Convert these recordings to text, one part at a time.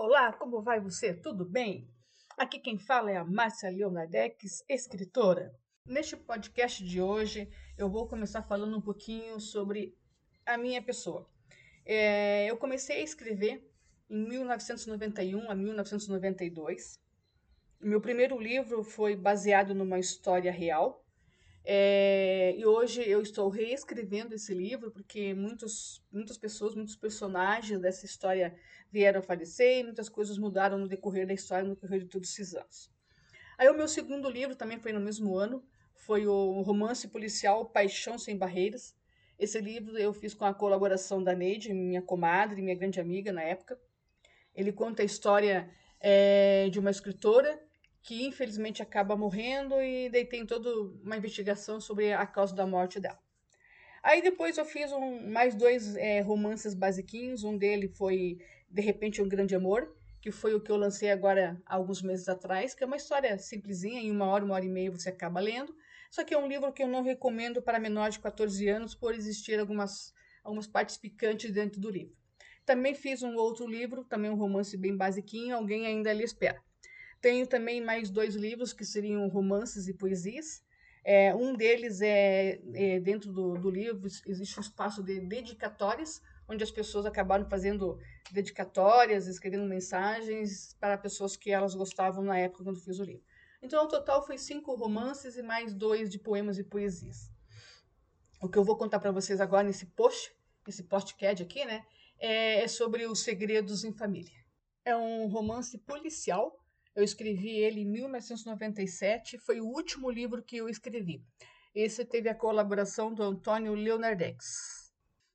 Olá, como vai você? Tudo bem? Aqui quem fala é a Márcia Leonardex, escritora. Neste podcast de hoje, eu vou começar falando um pouquinho sobre a minha pessoa. É, eu comecei a escrever em 1991 a 1992. Meu primeiro livro foi baseado numa história real, é, e hoje eu estou reescrevendo esse livro porque muitos, muitas pessoas, muitos personagens dessa história vieram a falecer e muitas coisas mudaram no decorrer da história, no decorrer de todos esses anos. Aí o meu segundo livro também foi no mesmo ano, foi o romance policial Paixão Sem Barreiras. Esse livro eu fiz com a colaboração da Neide, minha comadre, minha grande amiga na época. Ele conta a história é, de uma escritora que infelizmente acaba morrendo e daí tem toda uma investigação sobre a causa da morte dela. Aí depois eu fiz um, mais dois é, romances basiquinhos, um dele foi De Repente Um Grande Amor, que foi o que eu lancei agora alguns meses atrás, que é uma história simplesinha, em uma hora, uma hora e meia você acaba lendo, só que é um livro que eu não recomendo para menores de 14 anos por existir algumas, algumas partes picantes dentro do livro. Também fiz um outro livro, também um romance bem basiquinho, Alguém Ainda Lhe Espera. Tenho também mais dois livros que seriam romances e poesias. É, um deles é, é dentro do, do, livro existe um espaço de dedicatórias, onde as pessoas acabaram fazendo dedicatórias, escrevendo mensagens para pessoas que elas gostavam na época quando fiz o livro. Então, o total foi cinco romances e mais dois de poemas e poesias. O que eu vou contar para vocês agora nesse post, esse podcast aqui, né, é, é sobre os segredos em família. É um romance policial eu escrevi ele em 1997, foi o último livro que eu escrevi. Esse teve a colaboração do Antônio Leonardex.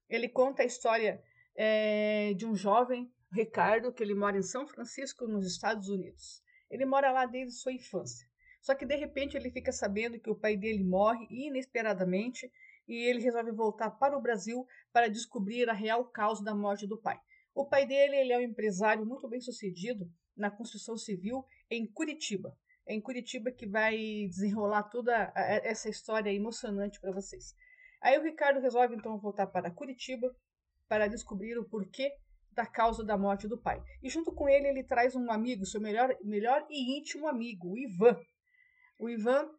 Ele conta a história é, de um jovem, Ricardo, que ele mora em São Francisco, nos Estados Unidos. Ele mora lá desde sua infância. Só que de repente ele fica sabendo que o pai dele morre inesperadamente e ele resolve voltar para o Brasil para descobrir a real causa da morte do pai. O pai dele ele é um empresário muito bem sucedido na construção civil em Curitiba. É em Curitiba que vai desenrolar toda essa história emocionante para vocês. Aí o Ricardo resolve então voltar para Curitiba para descobrir o porquê da causa da morte do pai. E junto com ele ele traz um amigo, seu melhor, melhor e íntimo amigo, o Ivan. O Ivan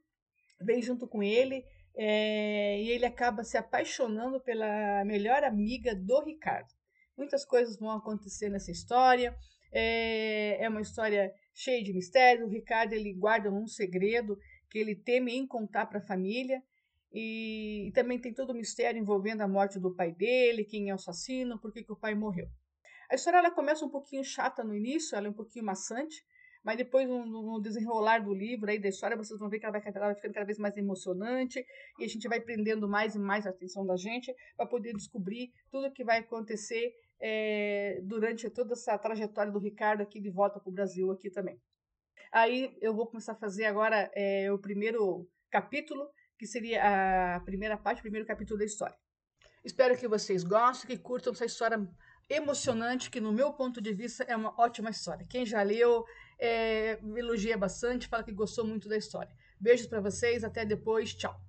vem junto com ele é, e ele acaba se apaixonando pela melhor amiga do Ricardo. Muitas coisas vão acontecer nessa história. É, é uma história cheia de mistério. O Ricardo ele guarda um segredo que ele teme em contar para a família. E, e, também tem todo o mistério envolvendo a morte do pai dele, quem é o assassino, por que, o pai morreu. A história ela começa um pouquinho chata no início, ela é um pouquinho maçante, mas depois no, no desenrolar do livro aí da história vocês vão ver que ela vai, ela vai ficando cada vez mais emocionante e a gente vai prendendo mais e mais a atenção da gente para poder descobrir tudo o que vai acontecer é, durante toda essa trajetória do Ricardo aqui de volta para o Brasil aqui também. Aí eu vou começar a fazer agora é, o primeiro capítulo, que seria a primeira parte, o primeiro capítulo da história. Espero que vocês gostem, que curtam essa história emocionante, que no meu ponto de vista é uma ótima história. Quem já leu, é, elogia bastante, fala que gostou muito da história. Beijos para vocês, até depois, tchau.